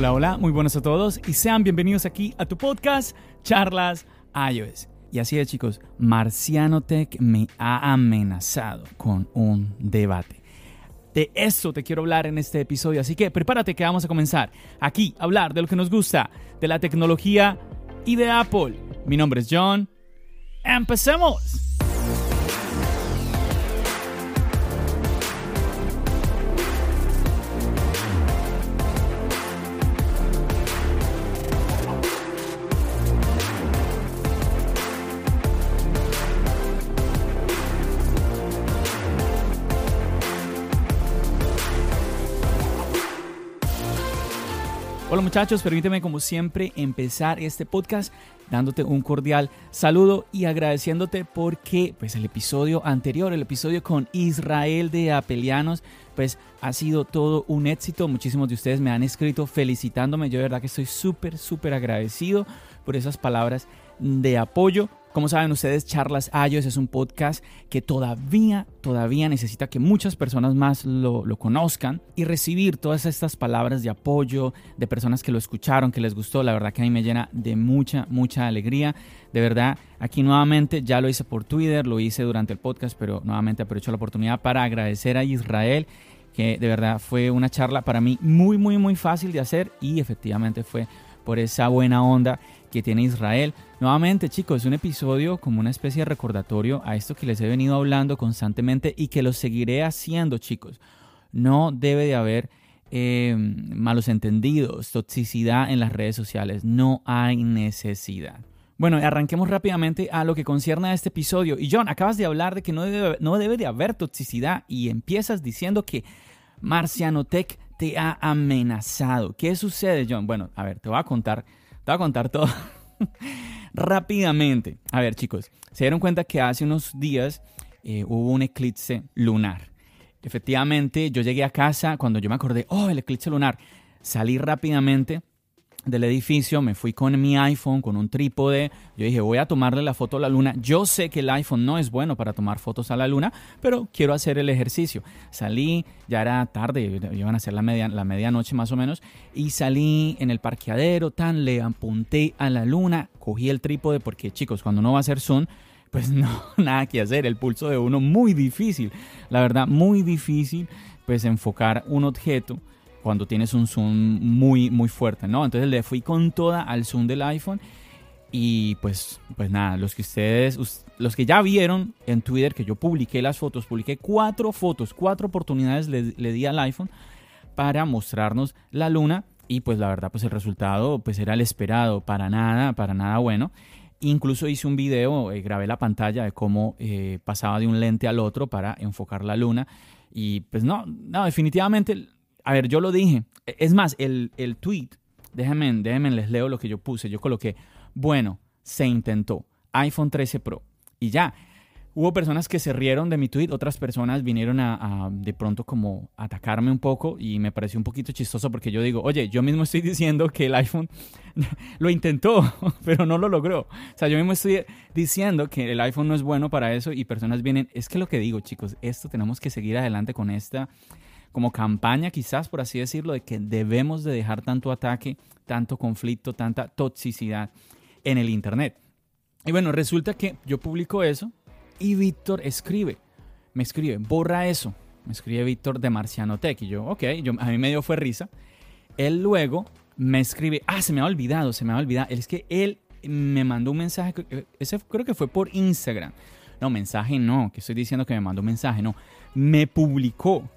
Hola, hola, muy buenos a todos y sean bienvenidos aquí a tu podcast Charlas iOS. Y así es chicos, Marciano Tech me ha amenazado con un debate. De eso te quiero hablar en este episodio, así que prepárate que vamos a comenzar aquí a hablar de lo que nos gusta, de la tecnología y de Apple. Mi nombre es John. ¡Empecemos! Muchachos, permíteme como siempre empezar este podcast dándote un cordial saludo y agradeciéndote porque pues el episodio anterior, el episodio con Israel de Apelianos, pues ha sido todo un éxito. Muchísimos de ustedes me han escrito felicitándome. Yo de verdad que estoy súper, súper agradecido por esas palabras de apoyo. Como saben ustedes, Charlas iOS es un podcast que todavía, todavía necesita que muchas personas más lo, lo, conozcan y recibir todas estas palabras de apoyo de personas que lo escucharon, que les gustó. La verdad que a mí me llena de mucha, mucha alegría. De verdad, aquí nuevamente ya lo hice por Twitter, lo hice durante el podcast, pero nuevamente aprovecho la oportunidad para agradecer a Israel que de verdad fue una charla para mí muy, muy, muy fácil de hacer y efectivamente fue por esa buena onda que tiene Israel. Nuevamente, chicos, es un episodio como una especie de recordatorio a esto que les he venido hablando constantemente y que lo seguiré haciendo, chicos. No debe de haber eh, malos entendidos, toxicidad en las redes sociales. No hay necesidad. Bueno, arranquemos rápidamente a lo que concierne a este episodio. Y John, acabas de hablar de que no debe, no debe de haber toxicidad y empiezas diciendo que Marciano Tech te ha amenazado. ¿Qué sucede, John? Bueno, a ver, te voy a contar te a contar todo rápidamente. A ver, chicos, se dieron cuenta que hace unos días eh, hubo un eclipse lunar. Efectivamente, yo llegué a casa cuando yo me acordé, oh, el eclipse lunar. Salí rápidamente del edificio, me fui con mi iPhone, con un trípode. Yo dije, voy a tomarle la foto a la luna. Yo sé que el iPhone no es bueno para tomar fotos a la luna, pero quiero hacer el ejercicio. Salí, ya era tarde, iban a ser la, media, la medianoche más o menos, y salí en el parqueadero, tan, le apunté a la luna, cogí el trípode, porque chicos, cuando uno va a hacer zoom, pues no, nada que hacer, el pulso de uno muy difícil, la verdad, muy difícil, pues enfocar un objeto cuando tienes un zoom muy, muy fuerte, ¿no? Entonces le fui con toda al zoom del iPhone y pues, pues nada, los que ustedes, los que ya vieron en Twitter que yo publiqué las fotos, publiqué cuatro fotos, cuatro oportunidades le, di al iPhone para mostrarnos la luna y pues la verdad pues el resultado pues era el esperado, para nada, para nada bueno. Incluso hice un video, eh, grabé la pantalla de cómo eh, pasaba de un lente al otro para enfocar la luna y pues no, no, definitivamente a ver, yo lo dije. E, es más, el, el tweet, déjenme, déjenme, les leo lo que yo puse. Yo coloqué, bueno, se intentó. iPhone 13 Pro. Y ya. Hubo personas que se rieron de mi tweet, otras personas vinieron a, de pronto como atacarme un poco y me pareció un poquito chistoso porque yo digo, oye, yo mismo estoy diciendo que el iPhone lo intentó, pero no lo logró. O sea, yo mismo estoy diciendo que el iPhone no es bueno para eso y personas vienen, es que lo que digo, chicos, esto tenemos que seguir adelante con esta como campaña quizás, por así decirlo, de que debemos de dejar tanto ataque, tanto conflicto, tanta toxicidad en el Internet. Y bueno, resulta que yo publico eso y Víctor escribe, me escribe, borra eso. Me escribe Víctor de Marciano Tech y yo, ok, yo, a mí me dio fue risa. Él luego me escribe, ah, se me ha olvidado, se me ha olvidado. Es que él me mandó un mensaje, ese creo que fue por Instagram. No, mensaje no, que estoy diciendo que me mandó un mensaje, no. Me publicó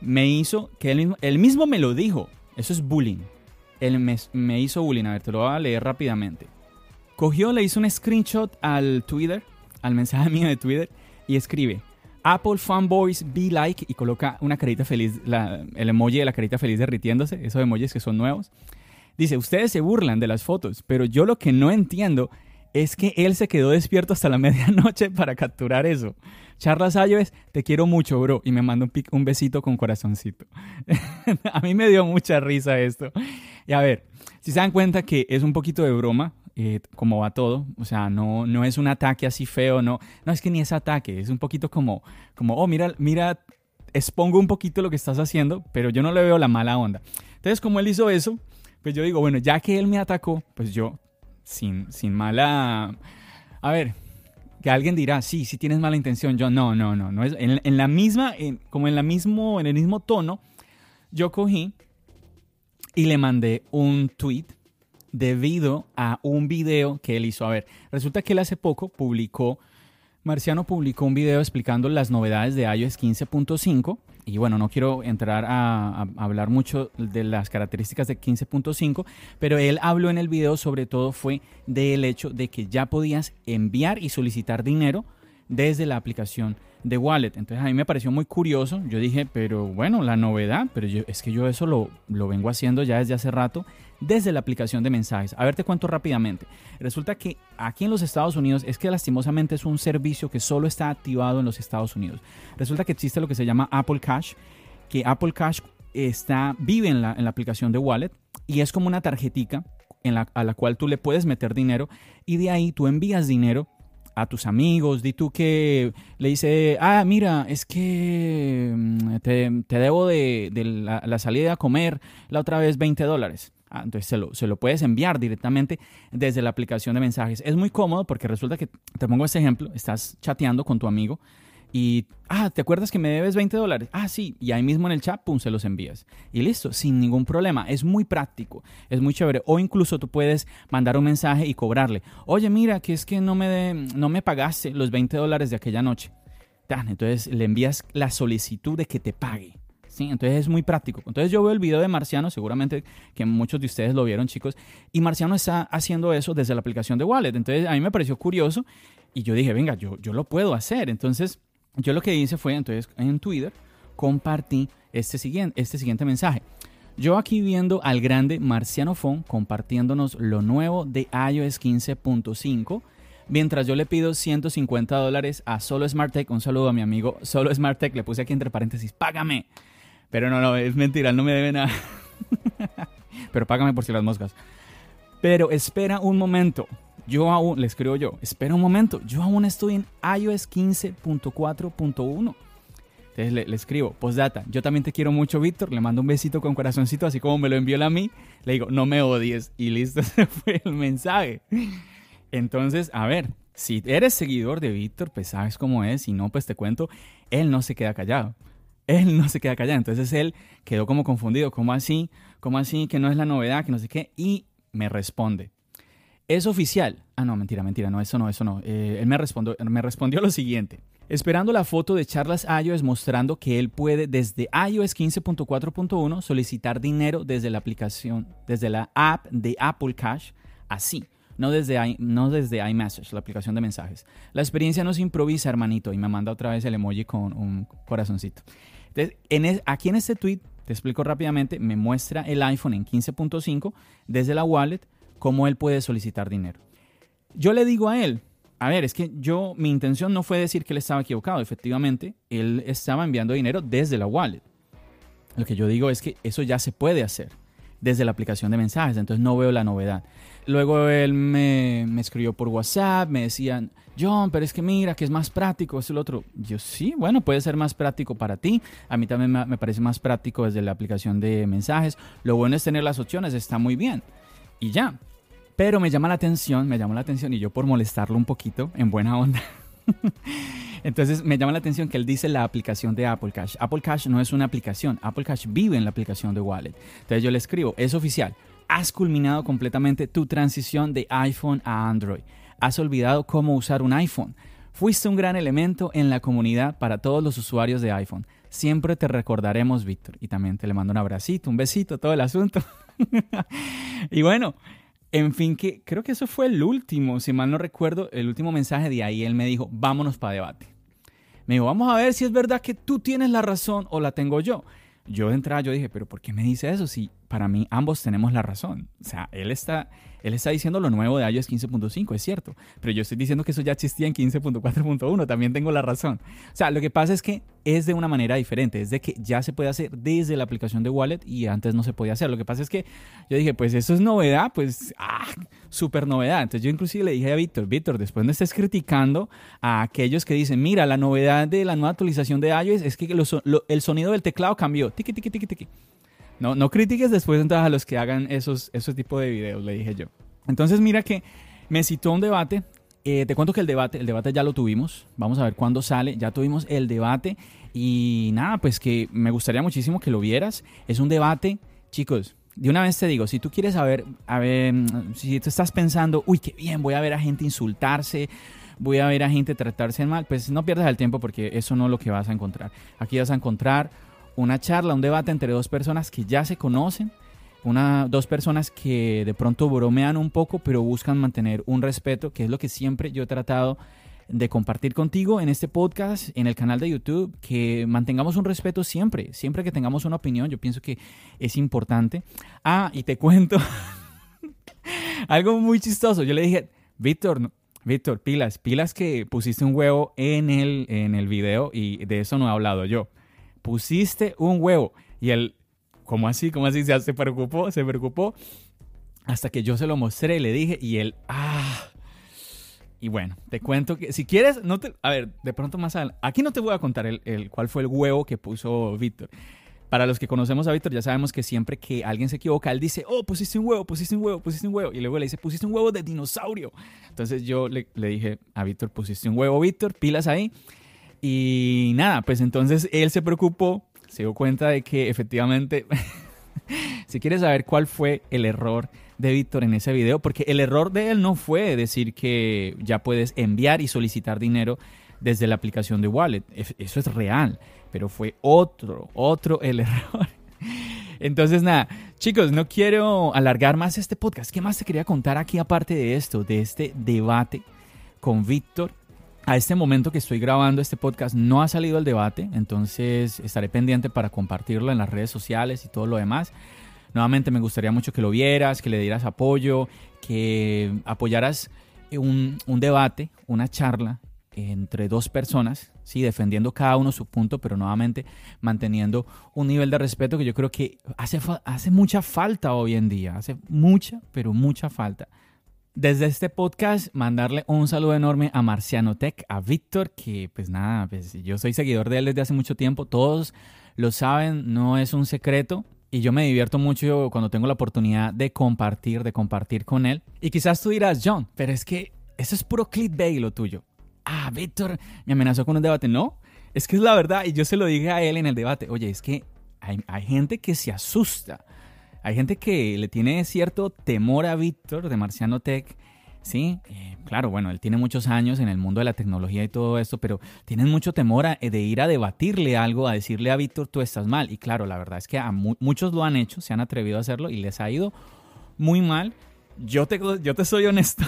me hizo, que él mismo, mismo me lo dijo, eso es bullying. Él me, hizo bullying, a ver, te lo voy a leer rápidamente. Cogió, le hizo un screenshot al Twitter, al mensaje mío de Twitter, y escribe, Apple fanboys be like y coloca una carita feliz, el emoji de la carita feliz derritiéndose, esos emojis que son nuevos. Dice, ustedes se burlan de las fotos, pero yo lo que no entiendo es que él se quedó despierto hasta la medianoche para capturar eso. Charlas Ayves, te quiero mucho, bro. Y me manda un, un besito con corazoncito. a mí me dio mucha risa esto. Y a ver, si se dan cuenta que es un poquito de broma, eh, como va todo. O sea, no, no es un ataque así feo, no, no es que ni es ataque, es un poquito como, como, oh, mira, mira, expongo un poquito lo que estás haciendo, pero yo no le veo la mala onda. Entonces, como él hizo eso, pues yo digo, bueno, ya que él me atacó, pues yo, sin, sin mala... A ver, que alguien dirá, sí, sí tienes mala intención. Yo, no, no, no, no es en, la misma, como en la mismo, en el mismo tono, yo cogí y le mandé un tweet debido a un video que él hizo. A ver, resulta que él hace poco publicó, Marciano publicó un video explicando las novedades de iOS 15.5. Y bueno, no quiero entrar a, hablar mucho de las características de 15.5, pero él habló en el video sobre todo fue del hecho de que ya podías enviar y solicitar dinero desde la aplicación de Wallet. Entonces a mí me pareció muy curioso. Yo dije, pero bueno, la novedad, pero yo, es que yo eso lo, lo vengo haciendo ya desde hace rato desde la aplicación de mensajes. A ver, te cuento rápidamente. Resulta que aquí en los Estados Unidos es que lastimosamente es un servicio que solo está activado en los Estados Unidos. Resulta que existe lo que se llama Apple Cash, que Apple Cash está, vive en la, en la aplicación de Wallet y es como una tarjetica a la cual tú le puedes meter dinero y de ahí tú envías dinero a tus amigos, di tú que le dice, ah, mira, es que mm, te, debo de, la, salida a comer la otra vez 20 dólares. Ah, entonces se lo, se lo, puedes enviar directamente desde la aplicación de mensajes. Es muy cómodo porque resulta que, te pongo este ejemplo, estás chateando con tu amigo y, ah, ¿te acuerdas que me debes 20 dólares? Ah, sí, y ahí mismo en el chat, pum, se los envías. Y listo, sin ningún problema. Es muy práctico, es muy chévere. O incluso tú puedes mandar un mensaje y cobrarle. Oye, mira, que es que no me, no me pagaste los 20 dólares de aquella noche. Entonces le envías la solicitud de que te pague. Entonces es muy práctico. Entonces yo veo el video de Marciano, seguramente que muchos de ustedes lo vieron, chicos, y Marciano está haciendo eso desde la aplicación de Wallet. Entonces a mí me pareció curioso y yo dije, venga, yo, yo lo puedo hacer. Entonces yo lo que hice fue, entonces en Twitter, compartí este siguiente, este siguiente mensaje. Yo aquí viendo al grande Marciano Fon compartiéndonos lo nuevo de iOS 15.5 mientras yo le pido 150 dólares a Solo Smart Tech. Un saludo a mi amigo Solo Smart Tech. Le puse aquí entre paréntesis, págame. Pero no, no, es mentira, no me debe nada. Pero págame por si las moscas. Pero espera un momento. Yo aún, le escribo yo, espera un momento. Yo aún estoy en iOS 15.4.1. Entonces le, le, escribo, postdata, yo también te quiero mucho, Víctor. Le mando un besito con corazoncito, así como me lo envió a mí. Le digo, no me odies. Y listo, se fue el mensaje. Entonces, a ver, si eres seguidor de Víctor, pues sabes cómo es. Si no, pues te cuento, él no se queda callado él no se queda callado. Entonces él quedó como confundido, ¿cómo así? ¿Cómo así? Que no es la novedad, que no sé qué. Y me responde, ¿es oficial? Ah, no, mentira, mentira, no, eso no, eso no. Eh, él me respondió, me respondió lo siguiente. Esperando la foto de Charlas iOS mostrando que él puede desde iOS 15.4.1 solicitar dinero desde la aplicación, desde la app de Apple Cash, así no desde, no desde iMessage, la aplicación de mensajes. La experiencia no se improvisa, hermanito, y me manda otra vez el emoji con un corazoncito aquí en este tweet, te explico rápidamente, me muestra el iPhone en 15.5 desde la wallet, cómo él puede solicitar dinero. Yo le digo a él, a ver, es que yo, mi intención no fue decir que él estaba equivocado, efectivamente, él estaba enviando dinero desde la wallet. Lo que yo digo es que eso ya se puede hacer desde la aplicación de mensajes, entonces no veo la novedad. Luego él me, me escribió por WhatsApp, me decían, John, pero es que mira, que es más práctico, es el otro. Yo sí, bueno, puede ser más práctico para ti. A mí también me, parece más práctico desde la aplicación de mensajes. Lo bueno es tener las opciones, está muy bien. Y ya. Pero me llama la atención, me llama la atención y yo por molestarlo un poquito, en buena onda. Entonces me llama la atención que él dice la aplicación de Apple Cash. Apple Cash no es una aplicación, Apple Cash vive en la aplicación de Wallet. Entonces yo le escribo, es oficial, has culminado completamente tu transición de iPhone a Android has olvidado cómo usar un iPhone. Fuiste un gran elemento en la comunidad para todos los usuarios de iPhone. Siempre te recordaremos, Víctor. Y también te le mando un abracito, un besito, todo el asunto. y bueno, en fin, que creo que eso fue el último, si mal no recuerdo, el último mensaje de ahí. Él me dijo, vámonos para debate. Me dijo, vamos a ver si es verdad que tú tienes la razón o la tengo yo. Yo de entrada yo dije, pero ¿por qué me dice eso si para mí ambos tenemos la razón? O sea, él está, él está diciendo lo nuevo de iOS 15.5, es cierto, pero yo estoy diciendo que eso ya existía en 15.4.1, también tengo la razón. O sea, lo que pasa es que es de una manera diferente, es de que ya se puede hacer desde la aplicación de Wallet y antes no se podía hacer. Lo que pasa es que yo dije, pues eso es novedad, pues, ah, súper novedad. Entonces yo inclusive le dije a Víctor, Víctor, después no estés criticando a aquellos que dicen, mira, la novedad de la nueva actualización de iOS es que el sonido del teclado cambió, tiki, tiki, tiki, tiki. No, no critiques después entonces a los que hagan esos, esos tipos de videos, le dije yo. Entonces mira que me citó un debate. Eh, te cuento que el debate, el debate ya lo tuvimos. Vamos a ver cuándo sale. Ya tuvimos el debate. Y nada, pues que me gustaría muchísimo que lo vieras. Es un debate, chicos. De una vez te digo, si tú quieres saber, a ver, si tú estás pensando, uy, qué bien, voy a ver a gente insultarse, voy a ver a gente tratarse mal, pues no pierdas el tiempo porque eso no es lo que vas a encontrar. Aquí vas a encontrar una charla, un debate entre dos personas que ya se conocen, una, dos personas que de pronto bromean un poco, pero buscan mantener un respeto, que es lo que siempre yo he tratado de compartir contigo en este podcast, en el canal de YouTube, que mantengamos un respeto siempre, siempre que tengamos una opinión, yo pienso que es importante. Ah, y te cuento algo muy chistoso, yo le dije, Víctor, Víctor, pilas, pilas que pusiste un huevo en el, en el video y de eso no he hablado yo pusiste un huevo. Y él, ¿cómo así? ¿Cómo así? Se preocupó, se preocupó. Hasta que yo se lo mostré, le dije, y él, ah. Y bueno, te cuento que si quieres, no te, a ver, de pronto más adelante, aquí no te voy a contar el, el cuál fue el huevo que puso Víctor. Para los que conocemos a Víctor, ya sabemos que siempre que alguien se equivoca, él dice, oh, pusiste un huevo, pusiste un huevo, pusiste un huevo. Y luego le dice, pusiste un huevo de dinosaurio. Entonces yo le, le dije a Víctor, pusiste un huevo, Víctor, pilas ahí. Y nada, pues entonces él se preocupó, se dio cuenta de que efectivamente, si quieres saber cuál fue el error de Víctor en ese video, porque el error de él no fue decir que ya puedes enviar y solicitar dinero desde la aplicación de Wallet, eso es real, pero fue otro, otro el error. Entonces, nada, chicos, no quiero alargar más este podcast. ¿Qué más te quería contar aquí aparte de esto, de este debate con Víctor? A este momento que estoy grabando este podcast no ha salido el debate, entonces estaré pendiente para compartirlo en las redes sociales y todo lo demás. Nuevamente me gustaría mucho que lo vieras, que le dieras apoyo, que apoyaras un, debate, una charla entre dos personas, sí, defendiendo cada uno su punto, pero nuevamente manteniendo un nivel de respeto que yo creo que hace, hace mucha falta hoy en día, hace mucha, pero mucha falta. Desde este podcast, mandarle un saludo enorme a Marciano Tech, a Víctor, que pues nada, pues yo soy seguidor de él desde hace mucho tiempo, todos lo saben, no es un secreto. Y yo me divierto mucho cuando tengo la oportunidad de compartir, de compartir con él. Y quizás tú dirás, John, pero es que eso es puro clickbait lo tuyo. Ah, Víctor me amenazó con un debate. No, es que es la verdad. Y yo se lo dije a él en el debate. Oye, es que hay, hay gente que se asusta hay gente que le tiene cierto temor a Víctor de Marciano Tech. Sí, eh, claro, bueno, él tiene muchos años en el mundo de la tecnología y todo esto, pero tienen mucho temor eh, de ir a debatirle algo, a decirle a Víctor, tú estás mal. Y claro, la verdad es que a muchos lo han hecho, se han atrevido a hacerlo y les ha ido muy mal. Yo te, yo te soy honesto.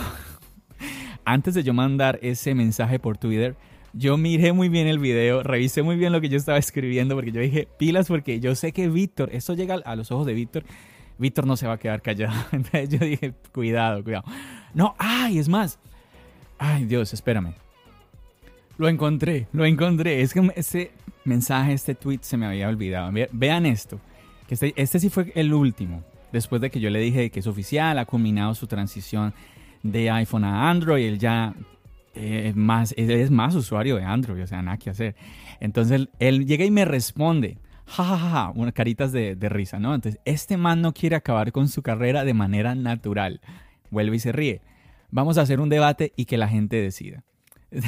Antes de yo mandar ese mensaje por Twitter, yo miré muy bien el video, revisé muy bien lo que yo estaba escribiendo, porque yo dije, pilas, porque yo sé que Víctor, esto llega a los ojos de Víctor, Víctor no se va a quedar callado. Entonces yo dije, cuidado, cuidado. No, ay, es más. Ay, Dios, espérame. Lo encontré, lo encontré. Es que ese mensaje, este tweet se me había olvidado. Vean esto. Que este, este sí fue el último. Después de que yo le dije que es oficial, ha culminado su transición de iPhone a Android. Él ya más, es más usuario de Android, o sea, nada que hacer. Entonces él llega y me responde, jajaja, ja, unas caritas de, de, risa, ¿no? Entonces, este man no quiere acabar con su carrera de manera natural. Vuelve y se ríe. Vamos a hacer un debate y que la gente decida. es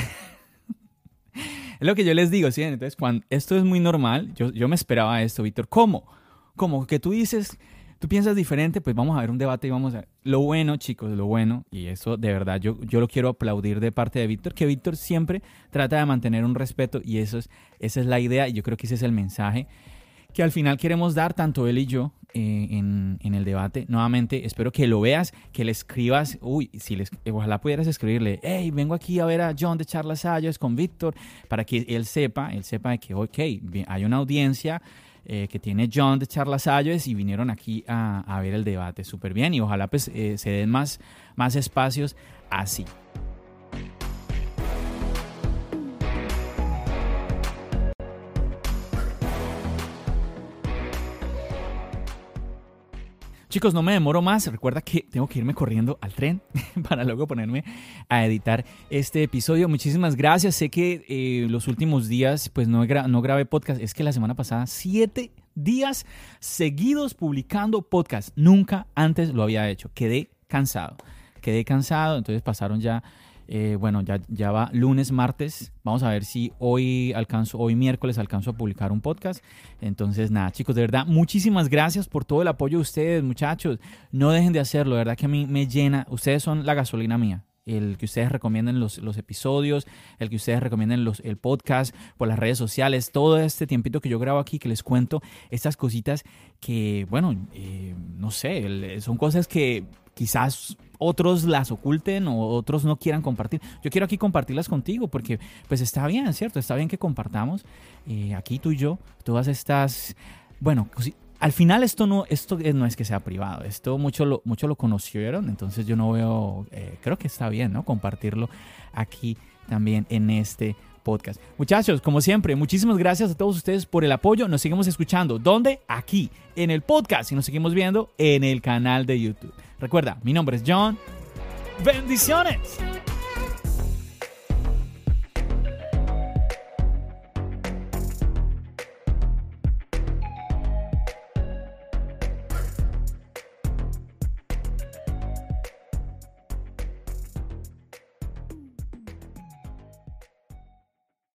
lo que yo les digo, ¿sí? Entonces, cuando esto es muy normal, yo, yo me esperaba esto, Víctor. ¿Cómo? ¿Cómo? Que tú dices tú piensas diferente, pues vamos a ver un debate y vamos a. Lo bueno, chicos, lo bueno, y eso de verdad yo, yo lo quiero aplaudir de parte de Víctor, que Víctor siempre trata de mantener un respeto y eso es, esa es la idea y yo creo que ese es el mensaje que al final queremos dar tanto él y yo eh, en, el debate. Nuevamente, espero que lo veas, que le escribas, uy, si les, ojalá pudieras escribirle, hey, vengo aquí a ver a John de Charlas Ayos con Víctor, para que él sepa, él sepa que, ok, hay una audiencia eh, que tiene John de Charlas Ayos y vinieron aquí a, ver el debate súper bien y ojalá pues eh, se den más, más espacios así. Chicos, no me demoro más. Recuerda que tengo que irme corriendo al tren para luego ponerme a editar este episodio. Muchísimas gracias. Sé que eh, los últimos días pues no, no grabé podcast. Es que la semana pasada siete días seguidos publicando podcast. Nunca antes lo había hecho. Quedé cansado. Quedé cansado. Entonces pasaron ya eh, bueno, ya, ya va lunes, martes. Vamos a ver si hoy alcanzo, hoy miércoles alcanzo a publicar un podcast. Entonces, nada, chicos, de verdad, muchísimas gracias por todo el apoyo de ustedes, muchachos. No dejen de hacerlo, de verdad que a mí me llena. Ustedes son la gasolina mía el que ustedes recomienden los, los, episodios, el que ustedes recomienden los, el podcast por las redes sociales, todo este tiempito que yo grabo aquí, que les cuento estas cositas que, bueno, eh, no sé, son cosas que quizás otros las oculten o otros no quieran compartir. Yo quiero aquí compartirlas contigo porque pues está bien, ¿cierto? Está bien que compartamos eh, aquí tú y yo todas estas, bueno, al final esto no, esto no es que sea privado, esto mucho lo, mucho lo conocieron, entonces yo no veo, eh, creo que está bien, ¿no? Compartirlo aquí también en este podcast. Muchachos, como siempre, muchísimas gracias a todos ustedes por el apoyo. Nos seguimos escuchando. ¿Dónde? Aquí, en el podcast. Y nos seguimos viendo en el canal de YouTube. Recuerda, mi nombre es John. Bendiciones.